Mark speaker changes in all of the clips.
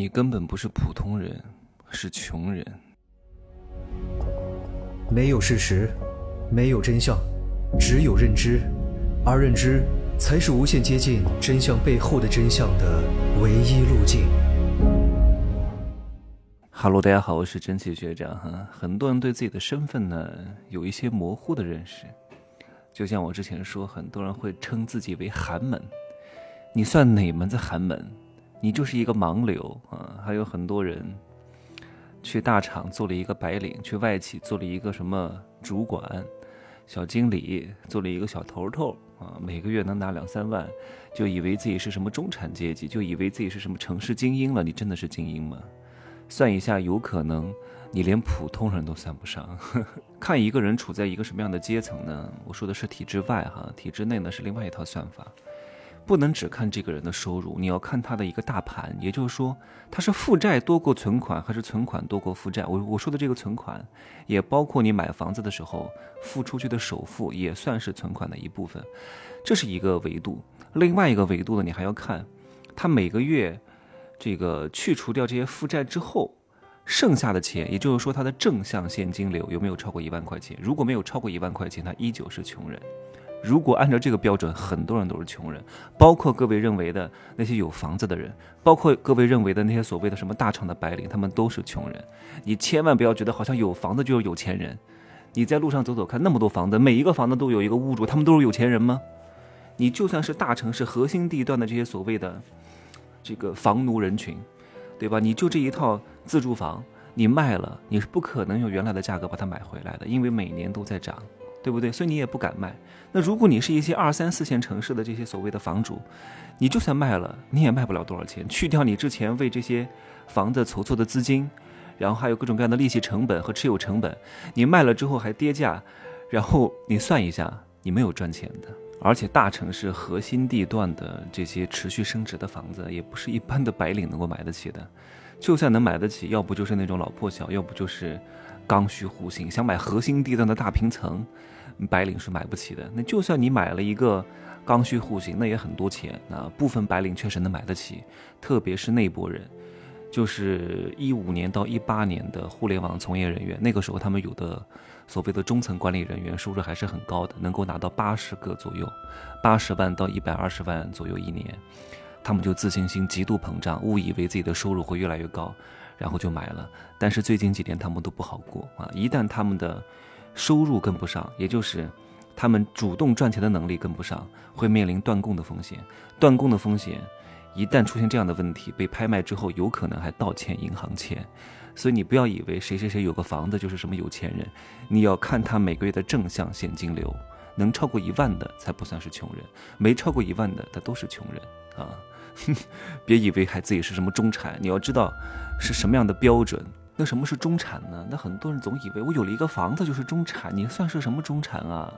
Speaker 1: 你根本不是普通人，是穷人。
Speaker 2: 没有事实，没有真相，只有认知，而认知才是无限接近真相背后的真相的唯一路径。
Speaker 1: 哈喽，大家好，我是真气学长哈。很多人对自己的身份呢有一些模糊的认识，就像我之前说，很多人会称自己为寒门，你算哪门子寒门？你就是一个盲流啊！还有很多人。去大厂做了一个白领，去外企做了一个什么主管、小经理，做了一个小头头啊，每个月能拿两三万，就以为自己是什么中产阶级，就以为自己是什么城市精英了。你真的是精英吗？算一下，有可能你连普通人都算不上。看一个人处在一个什么样的阶层呢？我说的是体制外哈，体制内呢是另外一套算法。不能只看这个人的收入，你要看他的一个大盘，也就是说，他是负债多过存款，还是存款多过负债？我我说的这个存款，也包括你买房子的时候付出去的首付，也算是存款的一部分，这是一个维度。另外一个维度呢，你还要看他每个月这个去除掉这些负债之后剩下的钱，也就是说他的正向现金流有没有超过一万块钱？如果没有超过一万块钱，他依旧是穷人。如果按照这个标准，很多人都是穷人，包括各位认为的那些有房子的人，包括各位认为的那些所谓的什么大厂的白领，他们都是穷人。你千万不要觉得好像有房子就是有钱人。你在路上走走看，那么多房子，每一个房子都有一个屋主，他们都是有钱人吗？你就算是大城市核心地段的这些所谓的这个房奴人群，对吧？你就这一套自住房，你卖了，你是不可能用原来的价格把它买回来的，因为每年都在涨。对不对？所以你也不敢卖。那如果你是一些二三四线城市的这些所谓的房主，你就算卖了，你也卖不了多少钱。去掉你之前为这些房子筹措的资金，然后还有各种各样的利息成本和持有成本，你卖了之后还跌价，然后你算一下，你没有赚钱的。而且大城市核心地段的这些持续升值的房子，也不是一般的白领能够买得起的。就算能买得起，要不就是那种老破小，要不就是刚需户型。想买核心地段的大平层。白领是买不起的。那就算你买了一个刚需户型，那也很多钱。那部分白领确实能买得起，特别是那波人，就是一五年到一八年的互联网从业人员。那个时候，他们有的所谓的中层管理人员收入还是很高的，能够拿到八十个左右，八十万到一百二十万左右一年。他们就自信心极度膨胀，误以为自己的收入会越来越高，然后就买了。但是最近几年他们都不好过啊！一旦他们的收入跟不上，也就是他们主动赚钱的能力跟不上，会面临断供的风险。断供的风险，一旦出现这样的问题，被拍卖之后，有可能还倒欠银行钱。所以你不要以为谁谁谁有个房子就是什么有钱人，你要看他每个月的正向现金流，能超过一万的才不算是穷人，没超过一万的他都是穷人啊！别以为还自己是什么中产，你要知道是什么样的标准。那什么是中产呢？那很多人总以为我有了一个房子就是中产，你算是什么中产啊？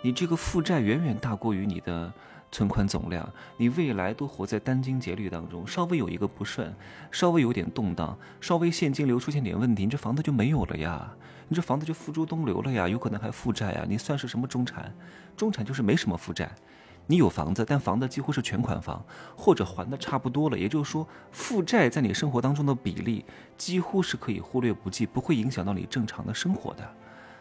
Speaker 1: 你这个负债远远大过于你的存款总量，你未来都活在殚精竭虑当中，稍微有一个不顺，稍微有点动荡，稍微现金流出现点问题，你这房子就没有了呀，你这房子就付诸东流了呀，有可能还负债呀！你算是什么中产？中产就是没什么负债。你有房子，但房子几乎是全款房，或者还的差不多了。也就是说，负债在你生活当中的比例几乎是可以忽略不计，不会影响到你正常的生活的，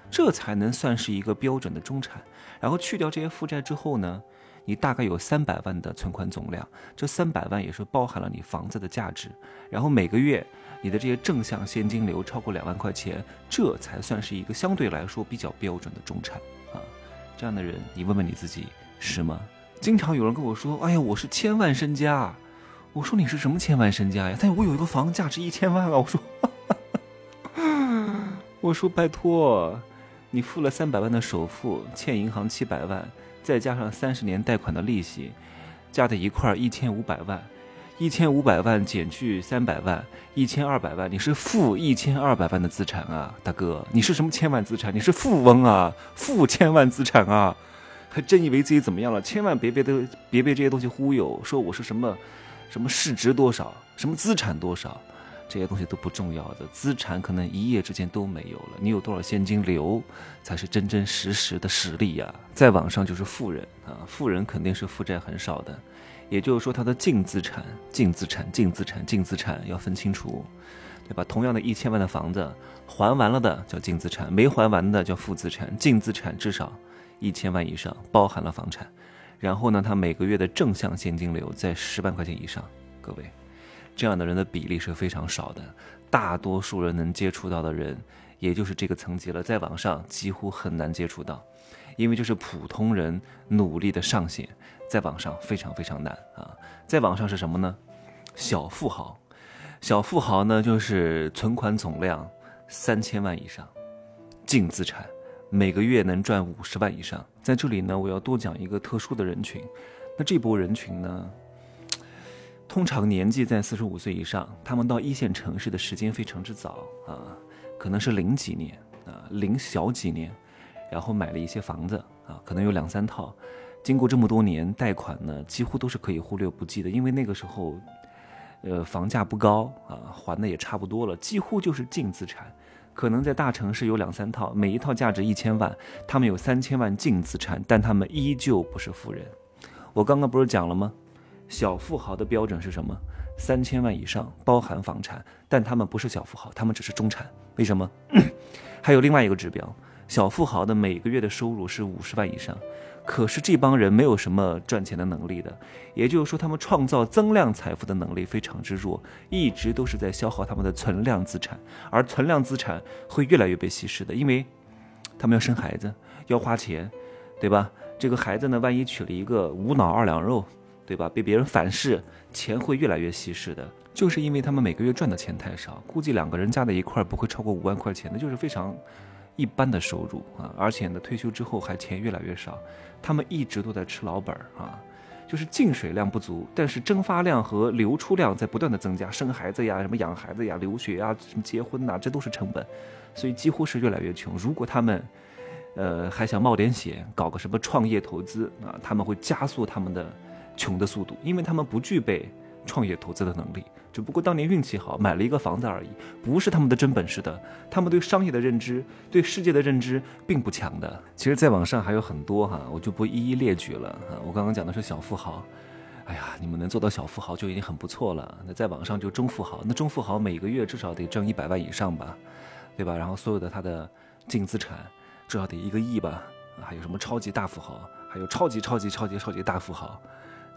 Speaker 1: 这才能算是一个标准的中产。然后去掉这些负债之后呢，你大概有三百万的存款总量，这三百万也是包含了你房子的价值。然后每个月你的这些正向现金流超过两万块钱，这才算是一个相对来说比较标准的中产啊。这样的人，你问问你自己。是吗？经常有人跟我说：“哎呀，我是千万身家。”我说：“你是什么千万身家呀？”但我有一个房价值一千万啊！我说：“ 我说拜托，你付了三百万的首付，欠银行七百万，再加上三十年贷款的利息，加在一块儿一千五百万。一千五百万减去三百万，一千二百万，你是负一千二百万的资产啊，大哥！你是什么千万资产？你是富翁啊，负千万资产啊！”还真以为自己怎么样了？千万别被都别被这些东西忽悠，说我是什么，什么市值多少，什么资产多少，这些东西都不重要的，资产可能一夜之间都没有了。你有多少现金流，才是真真实实的实力呀。在网上就是富人啊，富人肯定是负债很少的，也就是说他的净资产、净资产、净资产、净资产要分清楚，对吧？同样的一千万的房子，还完了的叫净资产，没还完的叫负资产。净资产至少一千万以上，包含了房产。然后呢，他每个月的正向现金流在十万块钱以上，各位。这样的人的比例是非常少的，大多数人能接触到的人，也就是这个层级了。在网上几乎很难接触到，因为这是普通人努力的上限，在网上非常非常难啊。在网上是什么呢？小富豪，小富豪呢就是存款总量三千万以上，净资产每个月能赚五十万以上。在这里呢，我要多讲一个特殊的人群，那这波人群呢？通常年纪在四十五岁以上，他们到一线城市的时间非常之早啊，可能是零几年啊，零小几年，然后买了一些房子啊，可能有两三套，经过这么多年贷款呢，几乎都是可以忽略不计的，因为那个时候，呃，房价不高啊，还的也差不多了，几乎就是净资产，可能在大城市有两三套，每一套价值一千万，他们有三千万净资产，但他们依旧不是富人。我刚刚不是讲了吗？小富豪的标准是什么？三千万以上，包含房产，但他们不是小富豪，他们只是中产。为什么？还有另外一个指标，小富豪的每个月的收入是五十万以上，可是这帮人没有什么赚钱的能力的，也就是说，他们创造增量财富的能力非常之弱，一直都是在消耗他们的存量资产，而存量资产会越来越被稀释的，因为他们要生孩子，要花钱，对吧？这个孩子呢，万一娶了一个无脑二两肉。对吧？被别人反噬，钱会越来越稀释的，就是因为他们每个月赚的钱太少，估计两个人加在一块不会超过五万块钱，那就是非常一般的收入啊。而且呢，退休之后还钱越来越少，他们一直都在吃老本儿啊，就是进水量不足，但是蒸发量和流出量在不断的增加，生孩子呀，什么养孩子呀，留学呀，什么结婚呐，这都是成本，所以几乎是越来越穷。如果他们，呃，还想冒点险，搞个什么创业投资啊，他们会加速他们的。穷的速度，因为他们不具备创业投资的能力，只不过当年运气好买了一个房子而已，不是他们的真本事的。他们对商业的认知、对世界的认知并不强的。其实，在网上还有很多哈，我就不一一列举了啊。我刚刚讲的是小富豪，哎呀，你们能做到小富豪就已经很不错了。那在网上就中富豪，那中富豪每个月至少得挣一百万以上吧，对吧？然后所有的他的净资产至少得一个亿吧。还有什么超级大富豪，还有超级超级超级超级大富豪。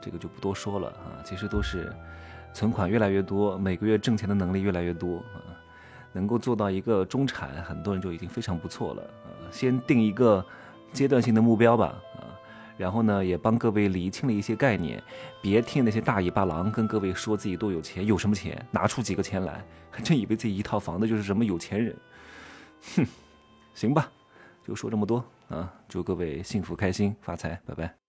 Speaker 1: 这个就不多说了啊，其实都是存款越来越多，每个月挣钱的能力越来越多啊，能够做到一个中产，很多人就已经非常不错了啊。先定一个阶段性的目标吧啊，然后呢，也帮各位理清了一些概念，别听那些大尾巴狼跟各位说自己多有钱，有什么钱，拿出几个钱来，还真以为自己一套房子就是什么有钱人，哼，行吧，就说这么多啊，祝各位幸福开心发财，拜拜。